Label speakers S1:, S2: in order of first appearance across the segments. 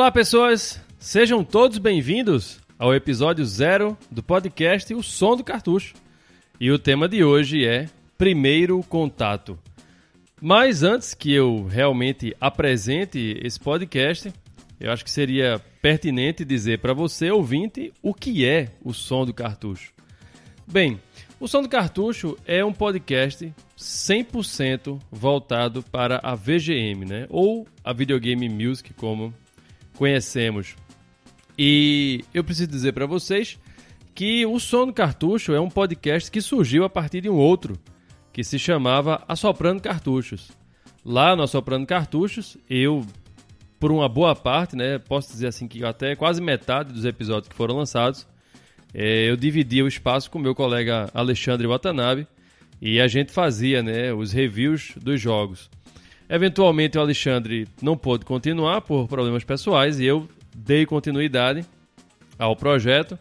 S1: Olá, pessoas! Sejam todos bem-vindos ao episódio zero do podcast O Som do Cartucho. E o tema de hoje é Primeiro Contato. Mas antes que eu realmente apresente esse podcast, eu acho que seria pertinente dizer para você, ouvinte, o que é o Som do Cartucho. Bem, o Som do Cartucho é um podcast 100% voltado para a VGM, né? Ou a Videogame Music, como conhecemos. E eu preciso dizer para vocês que o Som do Cartucho é um podcast que surgiu a partir de um outro, que se chamava Assoprando Cartuchos. Lá no Assoprando Cartuchos, eu, por uma boa parte, né, posso dizer assim que até quase metade dos episódios que foram lançados, é, eu dividia o espaço com meu colega Alexandre Watanabe e a gente fazia né, os reviews dos jogos. Eventualmente o Alexandre não pôde continuar por problemas pessoais e eu dei continuidade ao projeto,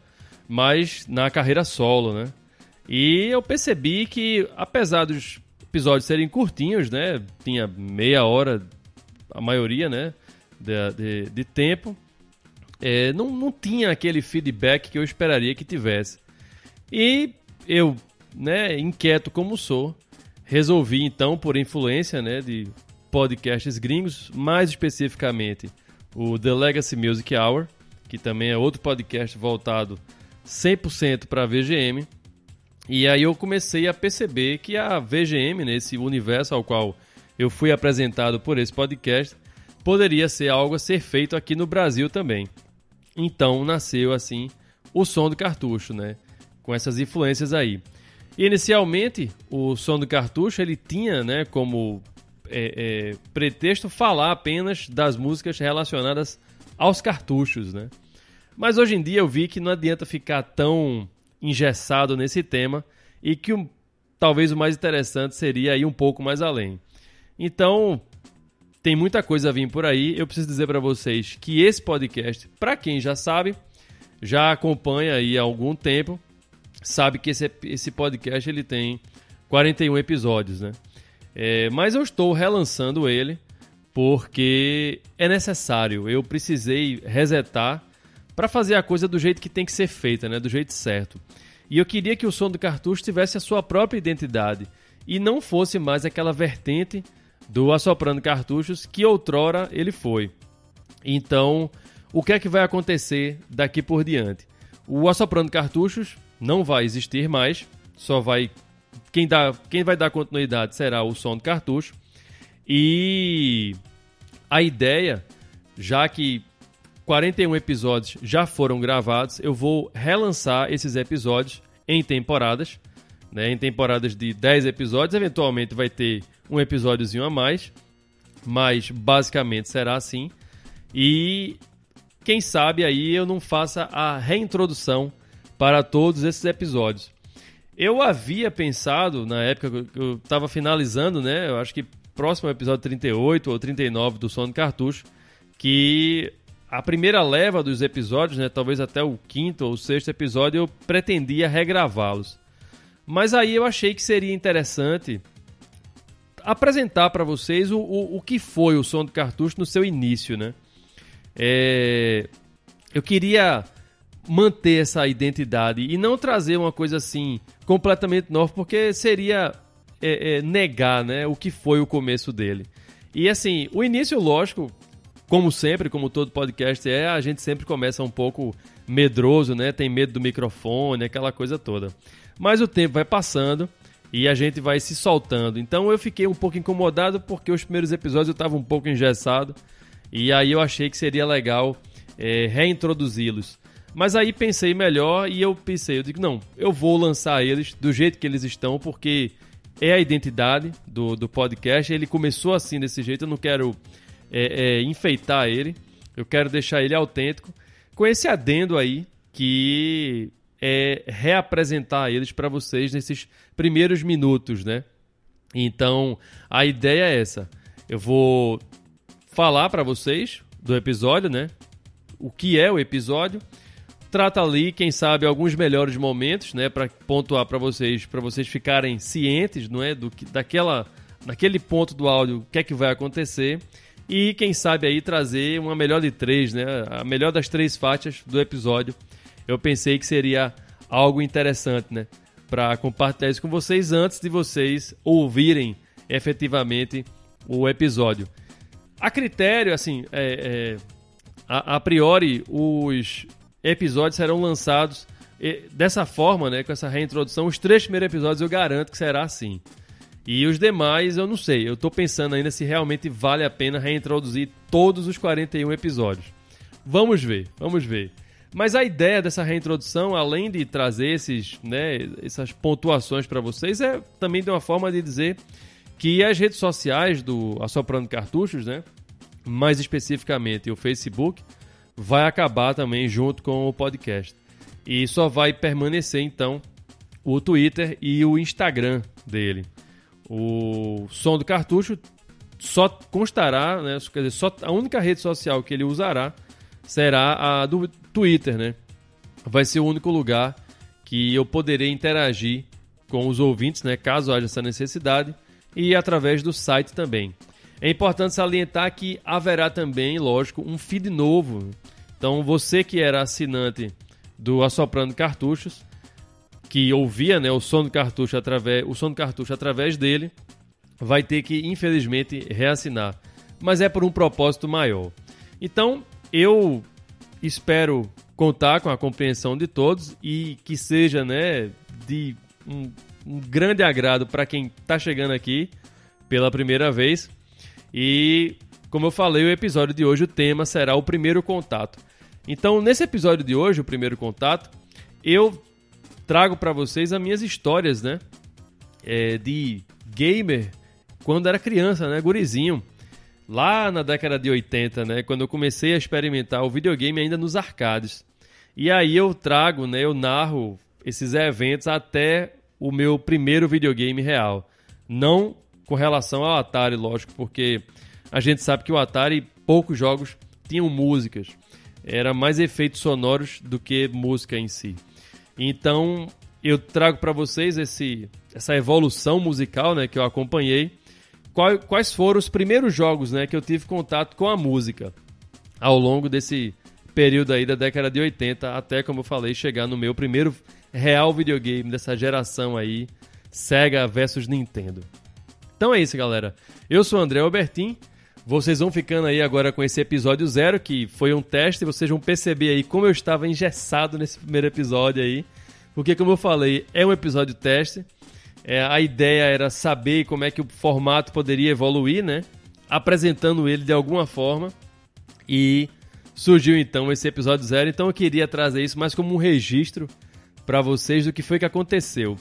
S1: mas na carreira solo, né? E eu percebi que, apesar dos episódios serem curtinhos, né? Tinha meia hora, a maioria, né? De, de, de tempo, é, não, não tinha aquele feedback que eu esperaria que tivesse. E eu, né, inquieto como sou, resolvi então, por influência né, de podcasts gringos, mais especificamente o The Legacy Music Hour, que também é outro podcast voltado 100% para a VGM. E aí eu comecei a perceber que a VGM, nesse universo ao qual eu fui apresentado por esse podcast, poderia ser algo a ser feito aqui no Brasil também. Então nasceu assim o som do cartucho, né? Com essas influências aí. Inicialmente, o som do cartucho ele tinha, né, como é, é, pretexto falar apenas das músicas relacionadas aos cartuchos, né? Mas hoje em dia eu vi que não adianta ficar tão engessado nesse tema e que talvez o mais interessante seria ir um pouco mais além. Então, tem muita coisa a vir por aí. Eu preciso dizer para vocês que esse podcast, para quem já sabe, já acompanha aí há algum tempo, sabe que esse, esse podcast ele tem 41 episódios, né? É, mas eu estou relançando ele porque é necessário. Eu precisei resetar para fazer a coisa do jeito que tem que ser feita, né? do jeito certo. E eu queria que o som do cartucho tivesse a sua própria identidade e não fosse mais aquela vertente do Assoprando Cartuchos que outrora ele foi. Então, o que é que vai acontecer daqui por diante? O Assoprando Cartuchos não vai existir mais, só vai quem, dá, quem vai dar continuidade será o som do cartucho. E a ideia, já que 41 episódios já foram gravados, eu vou relançar esses episódios em temporadas. Né? Em temporadas de 10 episódios, eventualmente vai ter um episódiozinho a mais. Mas basicamente será assim. E quem sabe aí eu não faça a reintrodução para todos esses episódios. Eu havia pensado, na época que eu estava finalizando, né? Eu acho que próximo episódio 38 ou 39 do Som do Cartucho, que a primeira leva dos episódios, né, talvez até o quinto ou sexto episódio, eu pretendia regravá-los. Mas aí eu achei que seria interessante apresentar para vocês o, o, o, que foi o Som do Cartucho no seu início, né? É... Eu queria manter essa identidade e não trazer uma coisa assim completamente nova, porque seria é, é, negar né, o que foi o começo dele. E assim, o início, lógico, como sempre, como todo podcast é, a gente sempre começa um pouco medroso, né? Tem medo do microfone, aquela coisa toda. Mas o tempo vai passando e a gente vai se soltando. Então eu fiquei um pouco incomodado porque os primeiros episódios eu estava um pouco engessado e aí eu achei que seria legal é, reintroduzi-los. Mas aí pensei melhor e eu pensei, eu digo, não, eu vou lançar eles do jeito que eles estão, porque é a identidade do, do podcast. Ele começou assim, desse jeito, eu não quero é, é, enfeitar ele, eu quero deixar ele autêntico, com esse adendo aí, que é reapresentar eles para vocês nesses primeiros minutos, né? Então, a ideia é essa. Eu vou falar para vocês do episódio, né? O que é o episódio trata ali, quem sabe, alguns melhores momentos, né, para pontuar para vocês, para vocês ficarem cientes, não é, do que daquela naquele ponto do áudio, o que é que vai acontecer. e quem sabe aí trazer uma melhor de três, né? A melhor das três faixas do episódio. Eu pensei que seria algo interessante, né? Para compartilhar isso com vocês antes de vocês ouvirem efetivamente o episódio. A critério, assim, é, é, a, a, priori, os episódios serão lançados dessa forma, né? Com essa reintrodução. Os três primeiros episódios eu garanto que será assim. E os demais eu não sei. Eu estou pensando ainda se realmente vale a pena reintroduzir todos os 41 episódios. Vamos ver, vamos ver. Mas a ideia dessa reintrodução, além de trazer esses, né, essas pontuações para vocês, é também de uma forma de dizer que as redes sociais do Assoprando Cartuchos, né, mais especificamente o Facebook, vai acabar também junto com o podcast. E só vai permanecer então o Twitter e o Instagram dele. O som do cartucho só constará, né, quer dizer, só a única rede social que ele usará será a do Twitter, né? Vai ser o único lugar que eu poderei interagir com os ouvintes, né, caso haja essa necessidade, e através do site também. É importante salientar que haverá também, lógico, um feed novo. Então, você que era assinante do Assoprando Cartuchos, que ouvia né, o som do cartucho através, o som do cartucho através dele, vai ter que, infelizmente, reassinar. Mas é por um propósito maior. Então, eu espero contar com a compreensão de todos e que seja né, de um, um grande agrado para quem está chegando aqui pela primeira vez. E, como eu falei, o episódio de hoje, o tema será o primeiro contato. Então, nesse episódio de hoje, o primeiro contato, eu trago para vocês as minhas histórias, né? É, de gamer quando era criança, né? Gurizinho. Lá na década de 80, né? Quando eu comecei a experimentar o videogame ainda nos arcades. E aí eu trago, né? Eu narro esses eventos até o meu primeiro videogame real. Não com relação ao Atari, lógico, porque a gente sabe que o Atari, poucos jogos tinham músicas. Era mais efeitos sonoros do que música em si. Então, eu trago para vocês esse, essa evolução musical né, que eu acompanhei. Quais foram os primeiros jogos né, que eu tive contato com a música ao longo desse período aí da década de 80 até, como eu falei, chegar no meu primeiro real videogame dessa geração aí, Sega versus Nintendo. Então é isso, galera. Eu sou o André Albertin. Vocês vão ficando aí agora com esse episódio zero, que foi um teste. Vocês vão perceber aí como eu estava engessado nesse primeiro episódio aí. Porque, como eu falei, é um episódio teste. É, a ideia era saber como é que o formato poderia evoluir, né? Apresentando ele de alguma forma. E surgiu então esse episódio zero. Então eu queria trazer isso mais como um registro para vocês do que foi que aconteceu.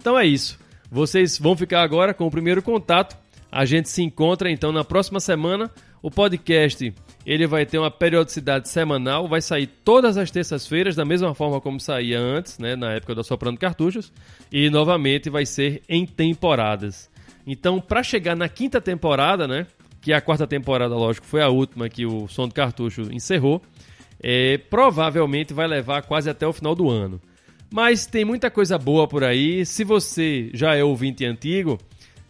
S1: Então é isso. Vocês vão ficar agora com o primeiro contato a gente se encontra então na próxima semana. O podcast ele vai ter uma periodicidade semanal, vai sair todas as terças-feiras, da mesma forma como saía antes, né, na época do Soprando Cartuchos, e novamente vai ser em temporadas. Então, para chegar na quinta temporada, né, que é a quarta temporada, lógico, foi a última que o Som do Cartucho encerrou, é, provavelmente vai levar quase até o final do ano. Mas tem muita coisa boa por aí. Se você já é ouvinte antigo,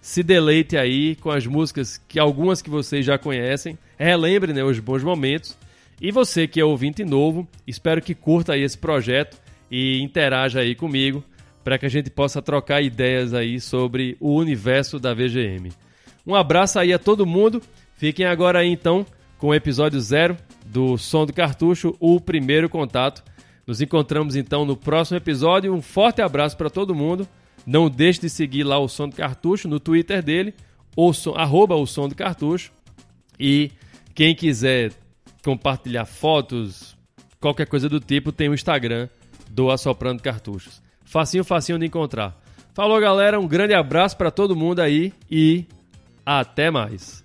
S1: se deleite aí com as músicas que algumas que vocês já conhecem, relembre né, os bons momentos. E você que é ouvinte novo, espero que curta aí esse projeto e interaja aí comigo para que a gente possa trocar ideias aí sobre o universo da VGM. Um abraço aí a todo mundo. Fiquem agora aí então com o episódio zero do Som do Cartucho, o primeiro contato. Nos encontramos então no próximo episódio. Um forte abraço para todo mundo. Não deixe de seguir lá o Som do Cartucho no Twitter dele, ou som, arroba o Som do Cartucho. E quem quiser compartilhar fotos, qualquer coisa do tipo, tem o Instagram do Assoprando Cartuchos. Facinho, facinho de encontrar. Falou, galera. Um grande abraço para todo mundo aí e até mais.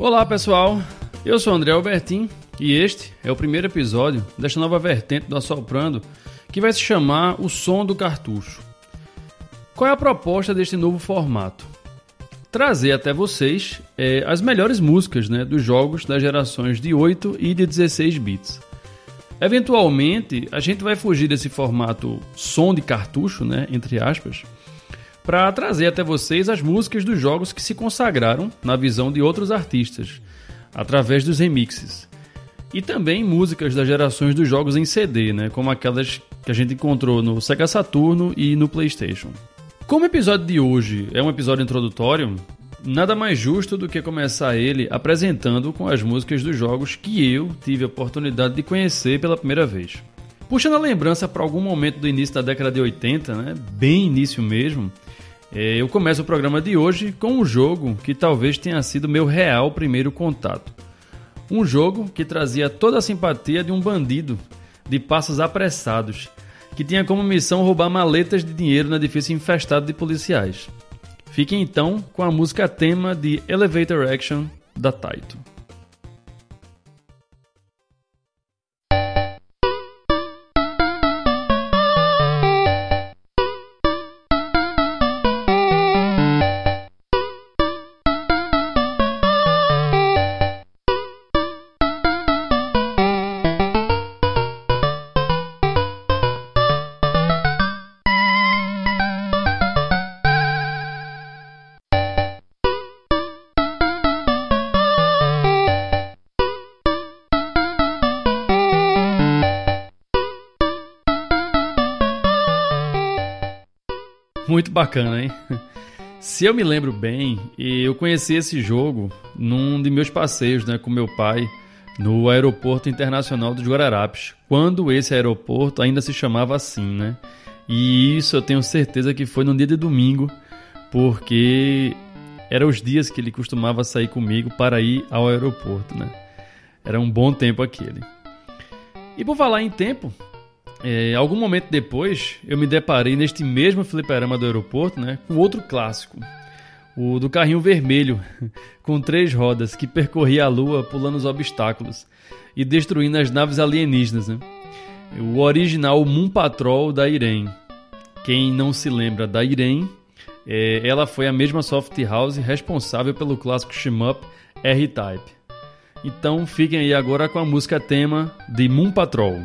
S1: Olá pessoal, Eu sou André Albertin e este é o primeiro episódio desta nova vertente do Assoprando que vai se chamar O Som do Cartucho. Qual é a proposta deste novo formato? Trazer até vocês é, as melhores músicas né, dos jogos das gerações de 8 e de 16 bits. Eventualmente, a gente vai fugir desse formato som de cartucho, né, entre aspas, para trazer até vocês as músicas dos jogos que se consagraram na visão de outros artistas, através dos remixes. E também músicas das gerações dos jogos em CD, né, como aquelas que a gente encontrou no Sega Saturno e no PlayStation. Como o episódio de hoje é um episódio introdutório, nada mais justo do que começar ele apresentando com as músicas dos jogos que eu tive a oportunidade de conhecer pela primeira vez. Puxando a lembrança para algum momento do início da década de 80, né, bem início mesmo, eu começo o programa de hoje com um jogo que talvez tenha sido meu real primeiro contato. Um jogo que trazia toda a simpatia de um bandido de passos apressados, que tinha como missão roubar maletas de dinheiro no edifício infestado de policiais. Fiquem então com a música tema de Elevator Action da Taito. Muito bacana, hein? Se eu me lembro bem, eu conheci esse jogo num de meus passeios né, com meu pai no Aeroporto Internacional dos Guararapes, quando esse aeroporto ainda se chamava assim, né? E isso eu tenho certeza que foi num dia de domingo, porque eram os dias que ele costumava sair comigo para ir ao aeroporto, né? Era um bom tempo aquele. E por falar em tempo, é, algum momento depois, eu me deparei neste mesmo fliperama do aeroporto, né, com outro clássico, o do carrinho vermelho, com três rodas, que percorria a lua pulando os obstáculos e destruindo as naves alienígenas. Né? O original Moon Patrol da Irene. Quem não se lembra da Irene, é, ela foi a mesma soft house responsável pelo clássico shmup R-Type. Então fiquem aí agora com a música tema de Moon Patrol.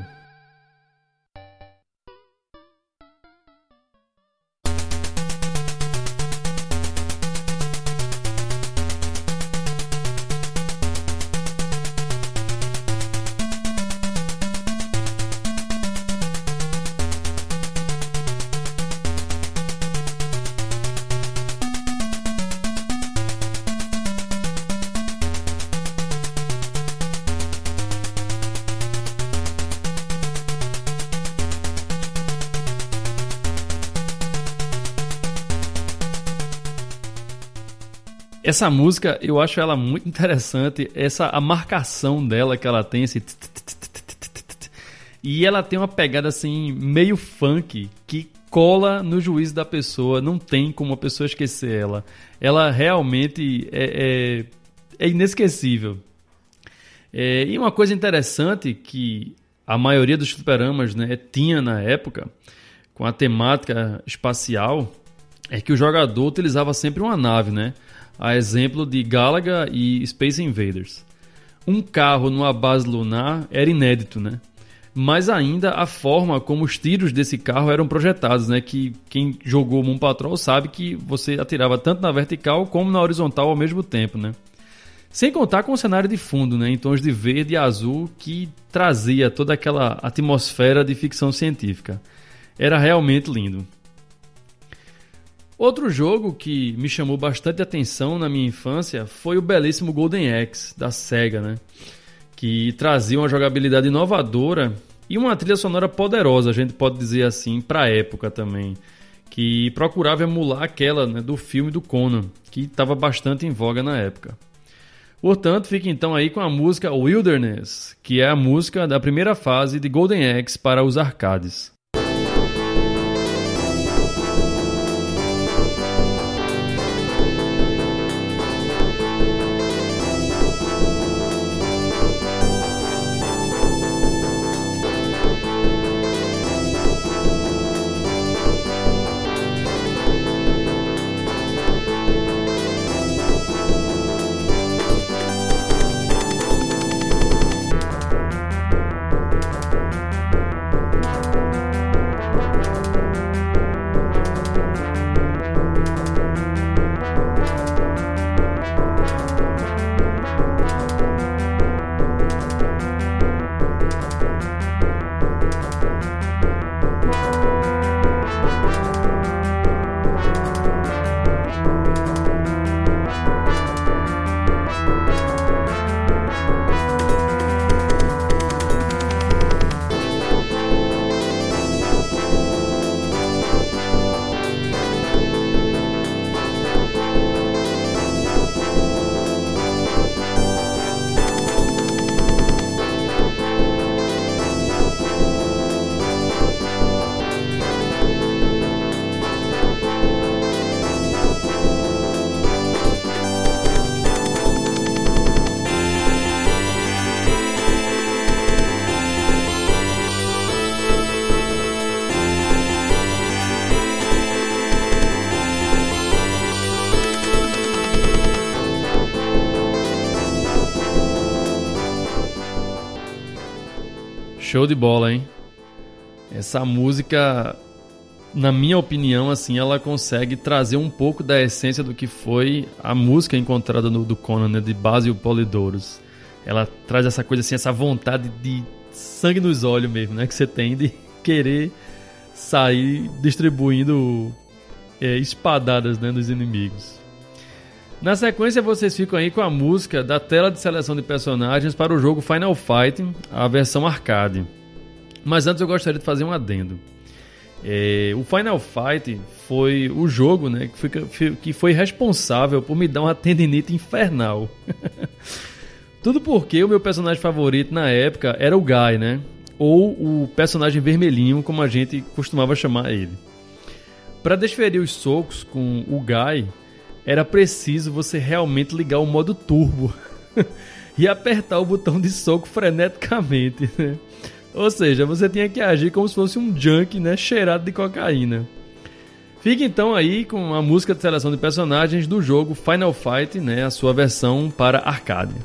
S1: Essa música, eu acho ela muito interessante, essa a marcação dela que ela tem esse e ela tem uma pegada assim meio funk que cola no juízo da pessoa, não tem como a pessoa esquecer ela. Ela realmente é, é, é inesquecível. É, e uma coisa interessante que a maioria dos fliperamas né, tinha na época, com a temática espacial, é que o jogador utilizava sempre uma nave, né? a exemplo de Galaga e Space Invaders. Um carro numa base lunar era inédito, né? Mas ainda a forma como os tiros desse carro eram projetados, né? Que quem jogou Moon Patrol sabe que você atirava tanto na vertical como na horizontal ao mesmo tempo, né? Sem contar com o cenário de fundo, né, em tons de verde e azul, que trazia toda aquela atmosfera de ficção científica. Era realmente lindo. Outro jogo que me chamou bastante atenção na minha infância foi o belíssimo Golden Axe da Sega, né? Que trazia uma jogabilidade inovadora e uma trilha sonora poderosa, a gente pode dizer assim, para a época também, que procurava emular aquela né, do filme do Conan, que estava bastante em voga na época. Portanto, fique então aí com a música Wilderness, que é a música da primeira fase de Golden Axe para os arcades. Show de bola, hein? Essa música, na minha opinião, assim, ela consegue trazer um pouco da essência do que foi a música encontrada no do Conan, né, de Basil Polidorus. Ela traz essa coisa assim, essa vontade de sangue nos olhos mesmo, né, que você tem de querer sair distribuindo é, espadadas né, nos inimigos. Na sequência, vocês ficam aí com a música da tela de seleção de personagens para o jogo Final Fight, a versão arcade. Mas antes eu gostaria de fazer um adendo. É, o Final Fight foi o jogo né, que, foi, que foi responsável por me dar uma tendinite infernal. Tudo porque o meu personagem favorito na época era o Guy, né? Ou o personagem vermelhinho, como a gente costumava chamar ele. Para desferir os socos com o Guy, era preciso você realmente ligar o modo turbo e apertar o botão de soco freneticamente. Né? Ou seja, você tinha que agir como se fosse um junk né, cheirado de cocaína. Fique então aí com a música de seleção de personagens do jogo Final Fight, né, a sua versão para arcade.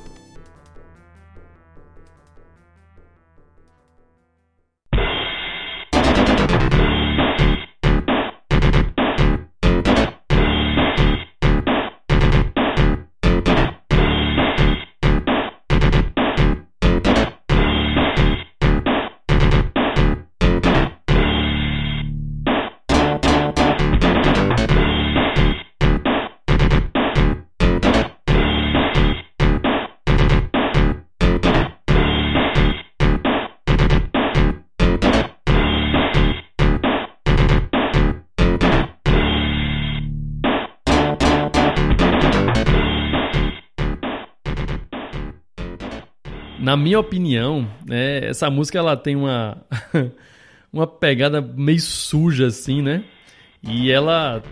S1: Na minha opinião, né, essa música ela tem uma uma pegada meio suja assim, né? E ela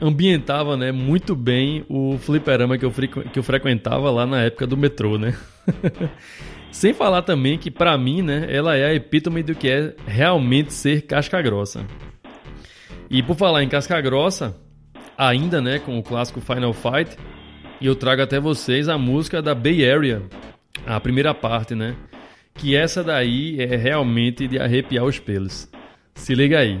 S1: ambientava, né, muito bem o fliperama que eu, que eu frequentava lá na época do metrô, né? Sem falar também que para mim, né, ela é a epítome do que é realmente ser casca grossa. E por falar em casca grossa, ainda, né, com o clássico Final Fight, eu trago até vocês a música da Bay Area, a primeira parte, né? Que essa daí é realmente de arrepiar os pelos. Se liga aí.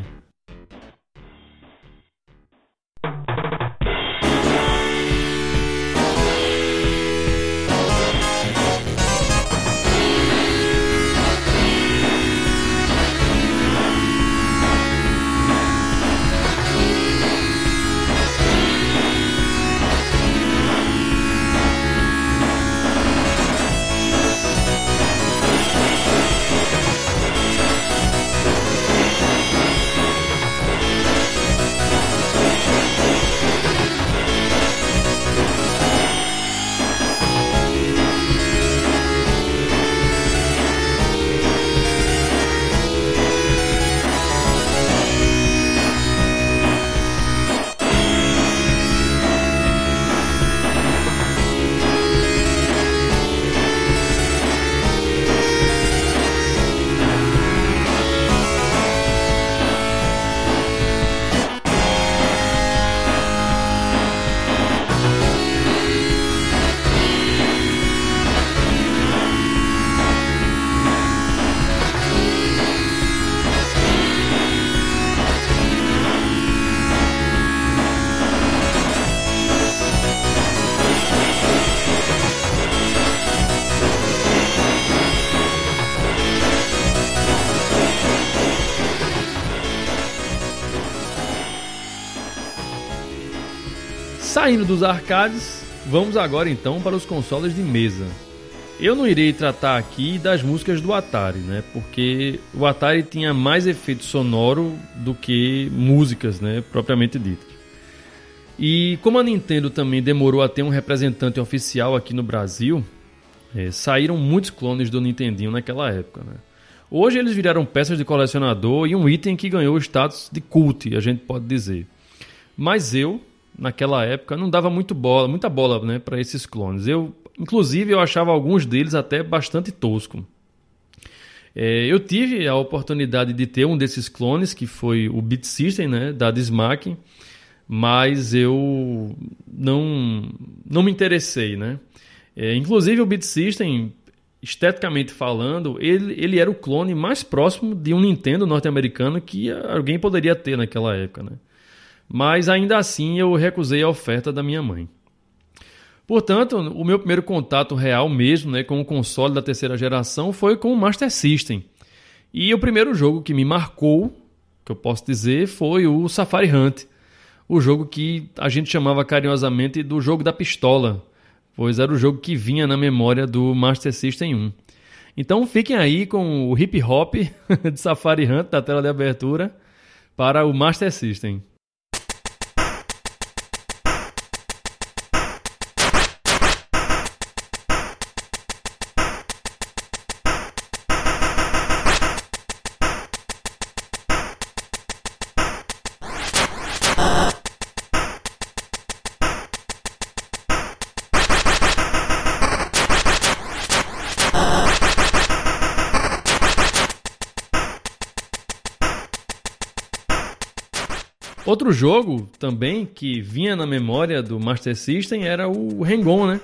S1: Saindo dos arcades, vamos agora então para os consoles de mesa. Eu não irei tratar aqui das músicas do Atari, né? Porque o Atari tinha mais efeito sonoro do que músicas, né? Propriamente ditas. E como a Nintendo também demorou a ter um representante oficial aqui no Brasil, é, saíram muitos clones do Nintendinho naquela época, né? Hoje eles viraram peças de colecionador e um item que ganhou o status de cult, a gente pode dizer. Mas eu, naquela época não dava muito bola, muita bola, né, para esses clones. Eu, inclusive, eu achava alguns deles até bastante tosco. É, eu tive a oportunidade de ter um desses clones, que foi o Beat System, né, da Dismac, mas eu não não me interessei, né? É, inclusive o Beat System esteticamente falando, ele, ele era o clone mais próximo de um Nintendo norte-americano que alguém poderia ter naquela época, né? Mas ainda assim eu recusei a oferta da minha mãe. Portanto, o meu primeiro contato real mesmo né, com o console da terceira geração foi com o Master System. E o primeiro jogo que me marcou, que eu posso dizer, foi o Safari Hunt. O jogo que a gente chamava carinhosamente do jogo da pistola, pois era o jogo que vinha na memória do Master System 1. Então fiquem aí com o hip hop de Safari Hunt da tela de abertura para o Master System. Outro jogo também que vinha na memória do Master System era o Rengon, né?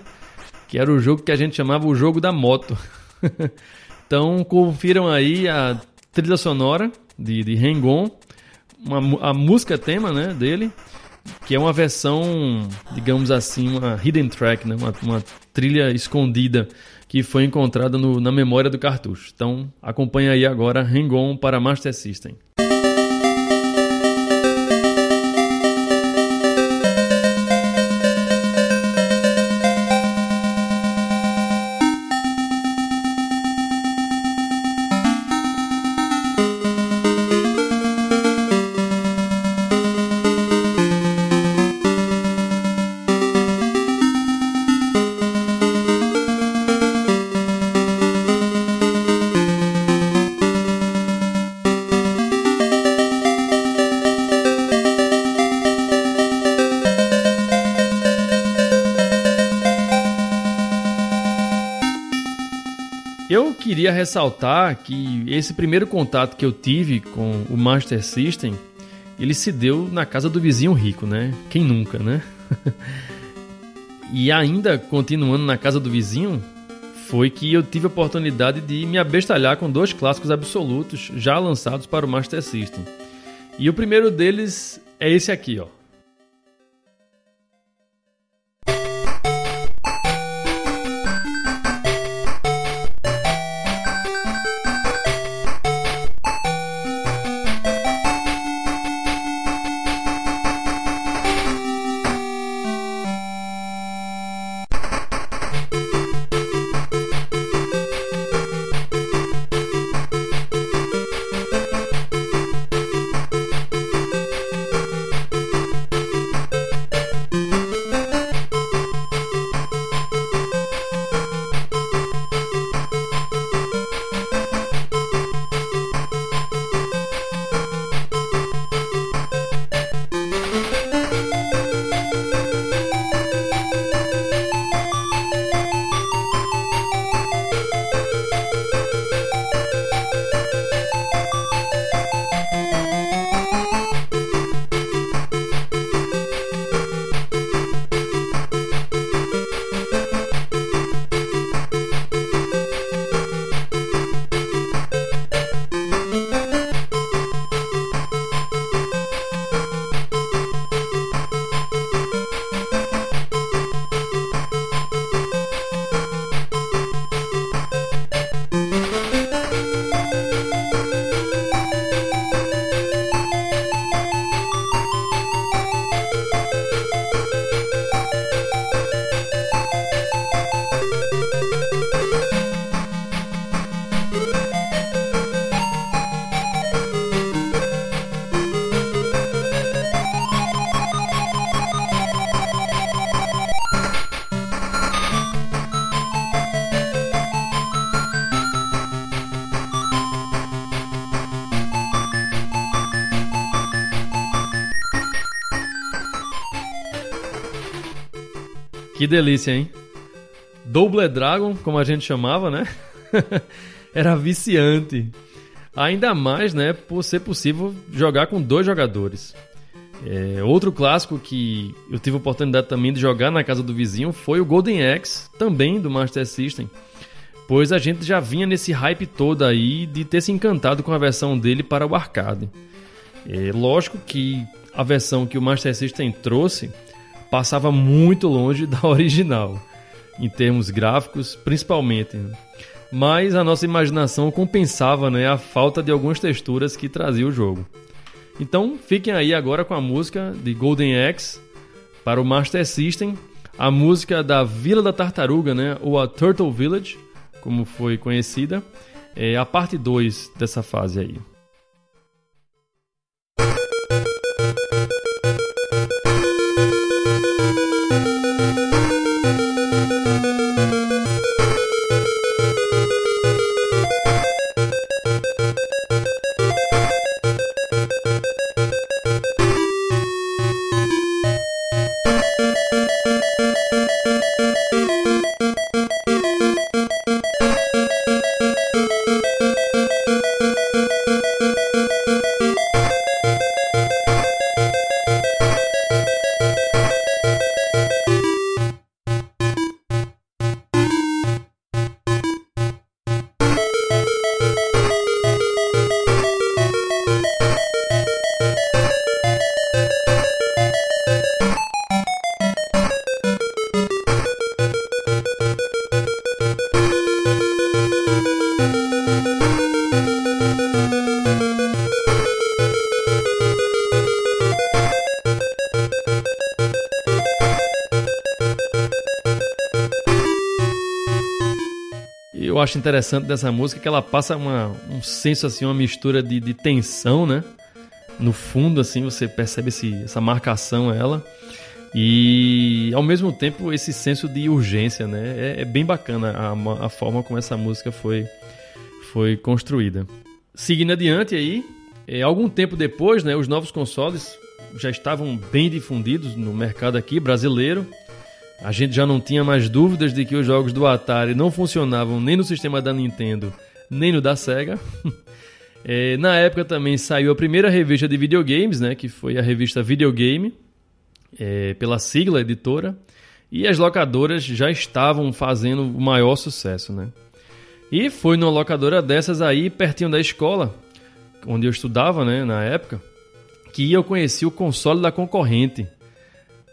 S1: Que era o jogo que a gente chamava o jogo da moto. então confiram aí a trilha sonora de, de Rengon, a música tema né, dele, que é uma versão, digamos assim, uma hidden track, né? uma, uma trilha escondida que foi encontrada no, na memória do cartucho. Então acompanha aí agora Rengon para Master System. Eu queria ressaltar que esse primeiro contato que eu tive com o Master System, ele se deu na casa do vizinho rico, né? Quem nunca, né? e ainda continuando na casa do vizinho, foi que eu tive a oportunidade de me abestalhar com dois clássicos absolutos já lançados para o Master System. E o primeiro deles é esse aqui, ó. Que delícia, hein? Double Dragon, como a gente chamava, né? Era viciante. Ainda mais, né, por ser possível jogar com dois jogadores. É, outro clássico que eu tive a oportunidade também de jogar na casa do vizinho foi o Golden Axe, também do Master System. pois a gente já vinha nesse hype todo aí de ter se encantado com a versão dele para o arcade. É lógico que a versão que o Master System trouxe passava muito longe da original, em termos gráficos, principalmente. Mas a nossa imaginação compensava né, a falta de algumas texturas que trazia o jogo. Então fiquem aí agora com a música de Golden Axe para o Master System, a música da Vila da Tartaruga, né, ou a Turtle Village, como foi conhecida, é a parte 2 dessa fase aí. Acho interessante dessa música é que ela passa uma, um senso, assim, uma mistura de, de tensão, né? No fundo, assim, você percebe esse, essa marcação ela. E ao mesmo tempo esse senso de urgência, né? É, é bem bacana a, a, forma como essa música foi, foi construída. Seguindo adiante aí, é, algum tempo depois, né, os novos consoles já estavam bem difundidos no mercado aqui brasileiro a gente já não tinha mais dúvidas de que os jogos do Atari não funcionavam nem no sistema da Nintendo, nem no da Sega. é, na época também saiu a primeira revista de videogames, né, que foi a revista Videogame, é, pela sigla editora, e as locadoras já estavam fazendo o maior sucesso. Né? E foi numa locadora dessas aí, pertinho da escola, onde eu estudava né, na época, que eu conheci o console da concorrente,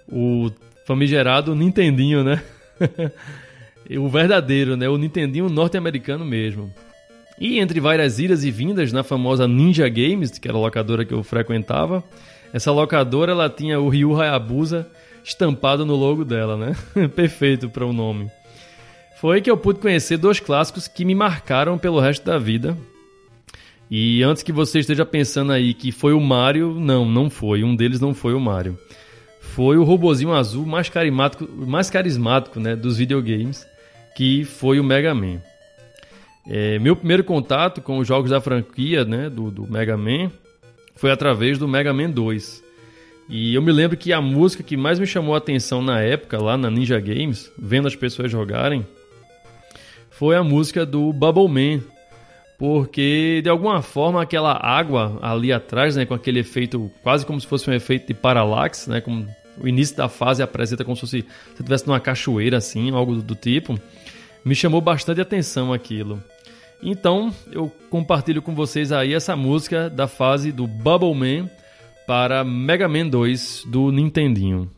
S1: o famigerado Nintendinho, né? o verdadeiro, né? O Nintendinho norte-americano mesmo. E entre várias idas e vindas na famosa Ninja Games, que era a locadora que eu frequentava, essa locadora ela tinha o Ryu Hayabusa estampado no logo dela, né? Perfeito para o nome. Foi que eu pude conhecer dois clássicos que me marcaram pelo resto da vida. E antes que você esteja pensando aí que foi o Mario, não, não foi. Um deles não foi o Mario foi o robozinho azul mais carismático, mais carismático né, dos videogames, que foi o Mega Man. É, meu primeiro contato com os jogos da franquia né, do, do Mega Man foi através do Mega Man 2. E eu me lembro que a música que mais me chamou a atenção na época, lá na Ninja Games, vendo as pessoas jogarem, foi a música do Bubble Man. Porque, de alguma forma, aquela água ali atrás, né, com aquele efeito, quase como se fosse um efeito de paralaxe, né, como o início da fase apresenta como se fosse se estivesse numa cachoeira assim, algo do, do tipo, me chamou bastante atenção aquilo. Então, eu compartilho com vocês aí essa música da fase do Bubble Man para Mega Man 2 do Nintendinho.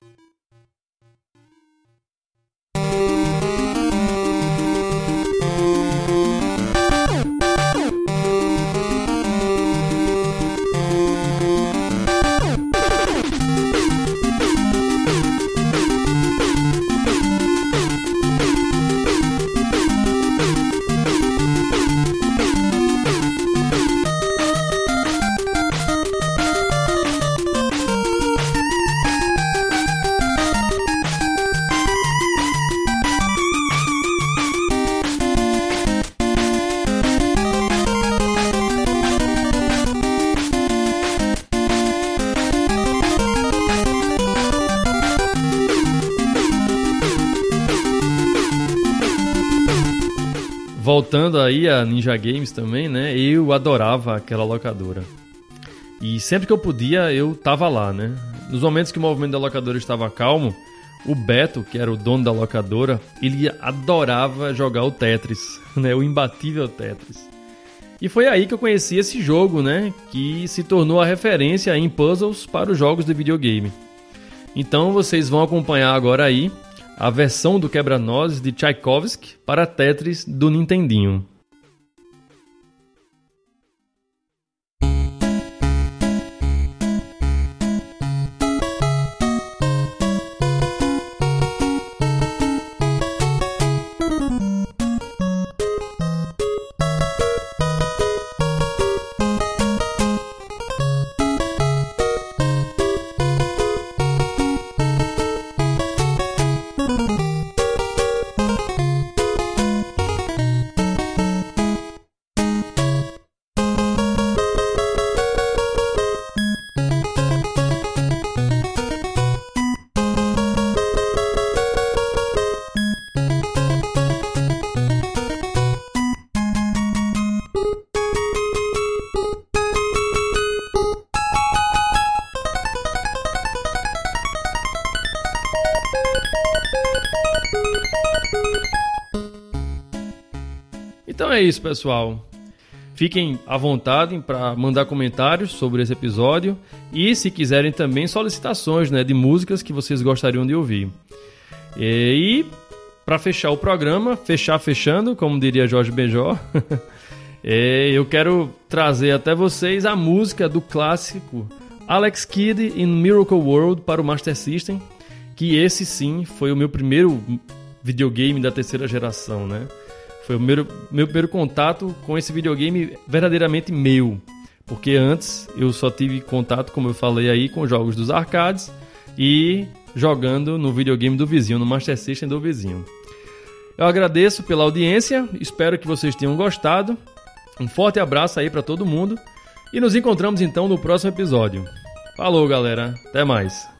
S1: Voltando aí a Ninja Games também, né? Eu adorava aquela locadora. E sempre que eu podia, eu tava lá, né? Nos momentos que o movimento da locadora estava calmo, o Beto, que era o dono da locadora, ele adorava jogar o Tetris, né? O imbatível Tetris. E foi aí que eu conheci esse jogo, né? Que se tornou a referência em puzzles para os jogos de videogame. Então vocês vão acompanhar agora aí a versão do quebra-nozes de Tchaikovsky para Tetris do Nintendinho. Isso, pessoal. Fiquem à vontade para mandar comentários sobre esse episódio e, se quiserem, também solicitações né, de músicas que vocês gostariam de ouvir. E, para fechar o programa, fechar fechando, como diria Jorge Benjó, eu quero trazer até vocês a música do clássico Alex Kidd in Miracle World para o Master System, que esse sim foi o meu primeiro videogame da terceira geração, né? Foi o meu, meu primeiro contato com esse videogame verdadeiramente meu. Porque antes eu só tive contato, como eu falei aí, com jogos dos arcades e jogando no videogame do vizinho, no Master System do vizinho. Eu agradeço pela audiência, espero que vocês tenham gostado. Um forte abraço aí para todo mundo e nos encontramos então no próximo episódio. Falou, galera, até mais.